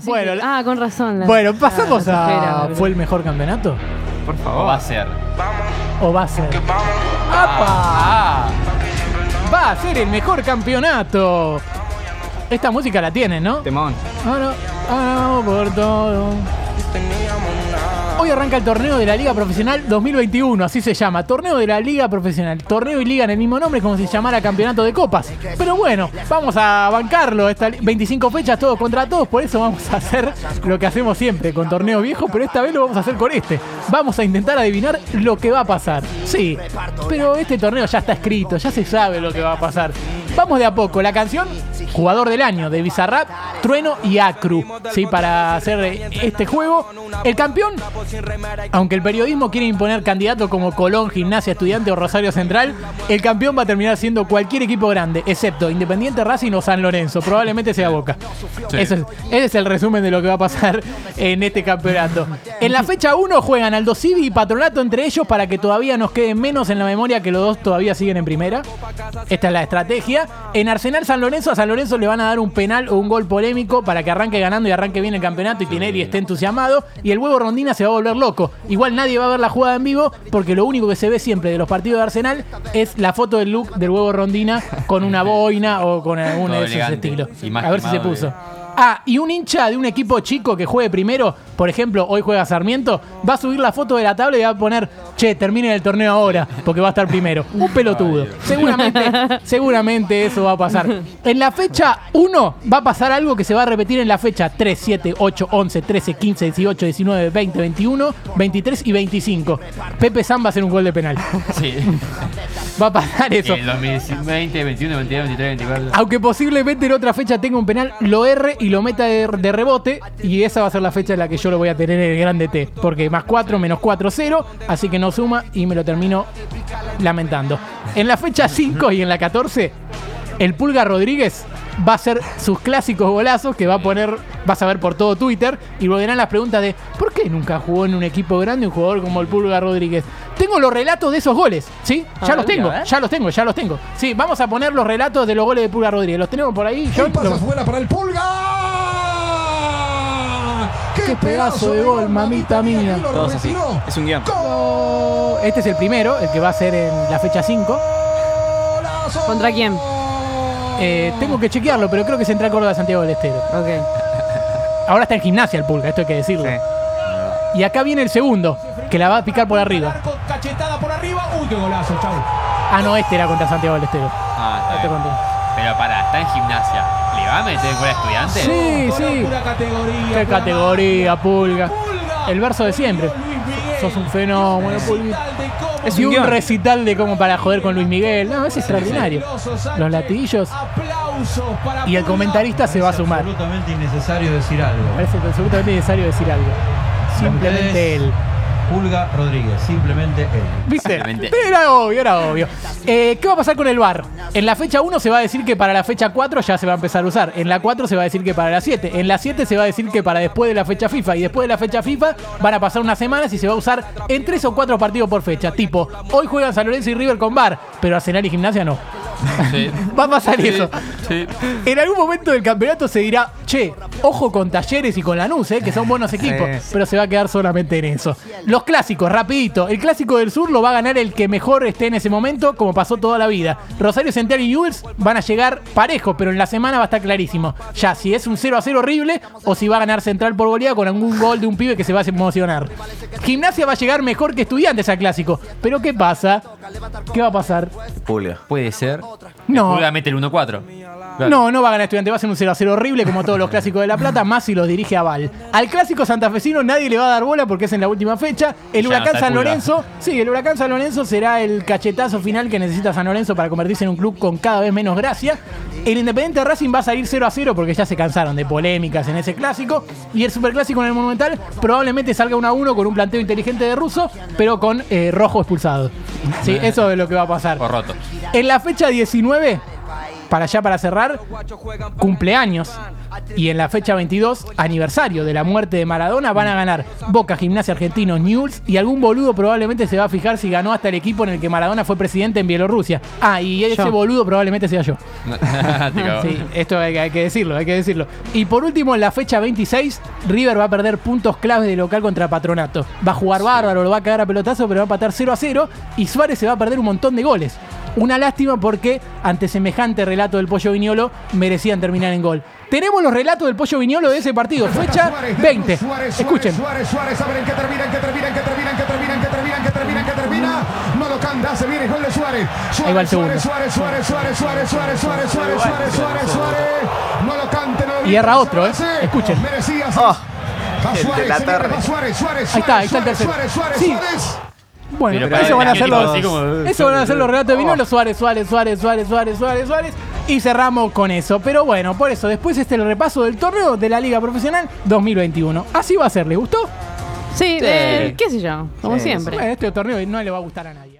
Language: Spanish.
Así Bueno, ah, con razón. la- Bueno, pasamos la a. ¿Fue el mejor campeonato? Por O favor. va a ser. ¿O va a ser? ¡Apa! Ah, Va a ser el mejor campeonato. Esta música la tienen, ¿no? Temón. Ahora, ahora vamos por todo. Hoy arranca el torneo de la Liga Profesional 2021, así se llama. Torneo de la Liga Profesional. Torneo y liga en el mismo nombre, como si llamara Campeonato de Copas. Pero bueno, vamos a bancarlo. Esta, 25 fechas, todos contra todos. Por eso vamos a hacer lo que hacemos siempre con torneo viejo, pero esta vez lo vamos a hacer con este. Vamos a intentar adivinar lo que va a pasar. Sí, pero este torneo ya está escrito, ya se sabe lo que va a pasar. Vamos de a poco. La canción, jugador del año de Bizarrap, Trueno y Acru. Sí, para hacer este juego. El campeón, aunque el periodismo quiere imponer candidatos como Colón, Gimnasia, Estudiante o Rosario Central, el campeón va a terminar siendo cualquier equipo grande, excepto Independiente Racing o San Lorenzo. Probablemente sea Boca. Sí. Eso es- ese es el resumen de lo que va a pasar en este campeonato. En la fecha 1 juegan Aldo Civi y Patronato entre ellos para que todavía nos quede menos en la memoria que los dos todavía siguen en primera. Esta es la estrategia. En Arsenal San Lorenzo, a San Lorenzo le van a dar un penal o un gol polémico para que arranque ganando y arranque bien el campeonato y Tinelli esté entusiasmado. Y el huevo Rondina se va a volver loco. Igual nadie va a ver la jugada en vivo porque lo único que se ve siempre de los partidos de Arsenal es la foto del look del huevo Rondina con una boina o con alguno Todo de esos estilos. A ver si se puso. Ah, y un hincha de un equipo chico que juegue primero, por ejemplo, hoy juega Sarmiento, va a subir la foto de la tabla y va a poner, che, termine el torneo ahora, porque va a estar primero. Un pelotudo. Seguramente, seguramente eso va a pasar. En la fecha 1 va a pasar algo que se va a repetir en la fecha 3, 7, 8, 11, 13, 15, 18, 19, 20, 21, 23 y 25. Pepe San va a hacer un gol de penal. sí. Va a pasar eso. El 2020, 21, 22, 23, 24. Aunque posiblemente en otra fecha tenga un penal, lo erre y lo meta de, de rebote. Y esa va a ser la fecha en la que yo lo voy a tener en el grande T. Porque más 4, menos 4, 0. Así que no suma y me lo termino lamentando. En la fecha 5 y en la 14, el Pulga Rodríguez va a hacer sus clásicos golazos que va a poner, vas a ver por todo Twitter. Y volverán las preguntas de ¿por qué nunca jugó en un equipo grande un jugador como el Pulga Rodríguez? Tengo los relatos de esos goles, ¿sí? Ya A los tengo, ver. ya los tengo, ya los tengo. Sí, vamos a poner los relatos de los goles de Pulga Rodríguez. Los tenemos por ahí. Yo pasa afuera para el Pulga. ¡Qué pedazo de gol, mamita mía! Todos así. Es un guion. Este es el primero, el que va a ser en la fecha 5. Golazo. ¿Contra quién? Eh, tengo que chequearlo, pero creo que es Central Córdoba de Santiago del Estero. Ok. Ahora está en gimnasia el Pulga, esto hay que decirlo. Sí. Y acá viene el segundo, que la va a picar por arriba. Arco, cachetada por arriba. Uy, qué golazo, chau. Ah, no, este era contra Santiago del Estero. Ah, está Este bien. Pero para, está en gimnasia. ¿Le va a meter con estudiante? Sí, sí. Pura categoría. Qué pura categoría, Pulga. Pulga. El verso de siempre. Sos un fenómeno, Pulga. Es Y un un guion. recital de como para joder con Luis Miguel. No, es extraordinario. Los para Y el comentarista se va a sumar. absolutamente innecesario decir algo. Parece absolutamente necesario decir algo. Simplemente él. Pulga Rodríguez, simplemente él. ¿Viste? Simplemente. Era obvio, era obvio. Eh, ¿Qué va a pasar con el VAR? En la fecha 1 se va a decir que para la fecha 4 ya se va a empezar a usar. En la 4 se va a decir que para la 7. En la 7 se va a decir que para después de la fecha FIFA. Y después de la fecha FIFA van a pasar unas semanas y se va a usar en 3 o 4 partidos por fecha. Tipo, hoy juegan San Lorenzo y River con VAR, pero Arsenal y Gimnasia no. Sí. Va a pasar eso. Sí. En algún momento del campeonato se dirá, che, ojo con Talleres y con Lanús, eh, que son buenos equipos, Sí. pero se va a quedar solamente en eso. Los clásicos, rapidito. El clásico del sur lo va a ganar el que mejor esté en ese momento, como pasó toda la vida. Rosario Central y Newells van a llegar parejos, pero en la semana va a estar clarísimo. Ya, si es un 0 a 0 horrible o si va a ganar Central por goleada con algún gol de un pibe que se va a emocionar. Gimnasia va a llegar mejor que Estudiantes al clásico. Pero ¿qué pasa? ¿Qué va a pasar? Pulga. Puede ser. No. Pulga mete el 1-4. Claro. No, no va a ganar estudiante, va a ser un 0 a 0 horrible como todos los clásicos de La Plata, más si los dirige a Val. Al clásico santafesino nadie le va a dar bola porque es en la última fecha. El Ya Huracán San. Lorenzo, sí, el Huracán San Lorenzo será el cachetazo final que necesita San Lorenzo para convertirse en un club con cada vez menos gracia. El Independiente Racing va a salir 0 a 0 porque ya se cansaron de polémicas en ese clásico. Y el Superclásico en el Monumental probablemente salga 1 a 1 con un planteo inteligente de Russo, pero con eh, rojo expulsado. Sí, eso es lo que va a pasar. O roto. En la fecha 19 para allá para cerrar, cumpleaños. Y en la fecha 22, aniversario de la muerte de Maradona, van a ganar Boca, Gimnasia Argentino, News y algún boludo probablemente se va a fijar si ganó hasta el equipo en el que Maradona fue presidente en Bielorrusia. Ah, y ese Yo. boludo probablemente sea yo. Sí, esto hay, que- hay que decirlo, hay que decirlo. Y por último, en la fecha 26, River va a perder puntos claves de local contra Patronato. Va a jugar bárbaro, lo va a cagar a pelotazo, pero va a empatar 0 a 0. Y Suárez se va a perder un montón de goles. Una lástima porque ante semejante relato del Pollo Viñolo merecían terminar en gol. Tenemos los relatos del Pollo Viñolo de ese partido, fecha 20. Escuchen. Suárez, Suárez, a ver en qué termina, en qué termina, en qué termina, en qué termina, en qué termina, en qué termina, en qué termina. No lo canta, se viene gol de Suárez. Ahí va el segundo. Suárez, Suárez, Suárez, Suárez, Suárez, Suárez, Suárez, Suárez, Suárez, Suárez. No lo cante, no lo Y erra otro, ¿eh? Suárez, Escuchen. Oh, Suárez, Suárez, Suárez, Ahí está, ahí está el Suárez, tercero. Suárez, Suárez, Sí. Bueno, Pero eso van a ser los, así como- eso van a ser los relatos de Viñolo, Suárez, Suárez, Suárez, Suárez, Suárez, Suárez, Suárez. Y cerramos con eso. Pero bueno, por eso, después este es el repaso del torneo de la Liga Profesional 2021. Así va a ser, ¿le gustó? Sí, eh, qué sé yo, como Sí, siempre. Bueno, este torneo no le va a gustar a nadie.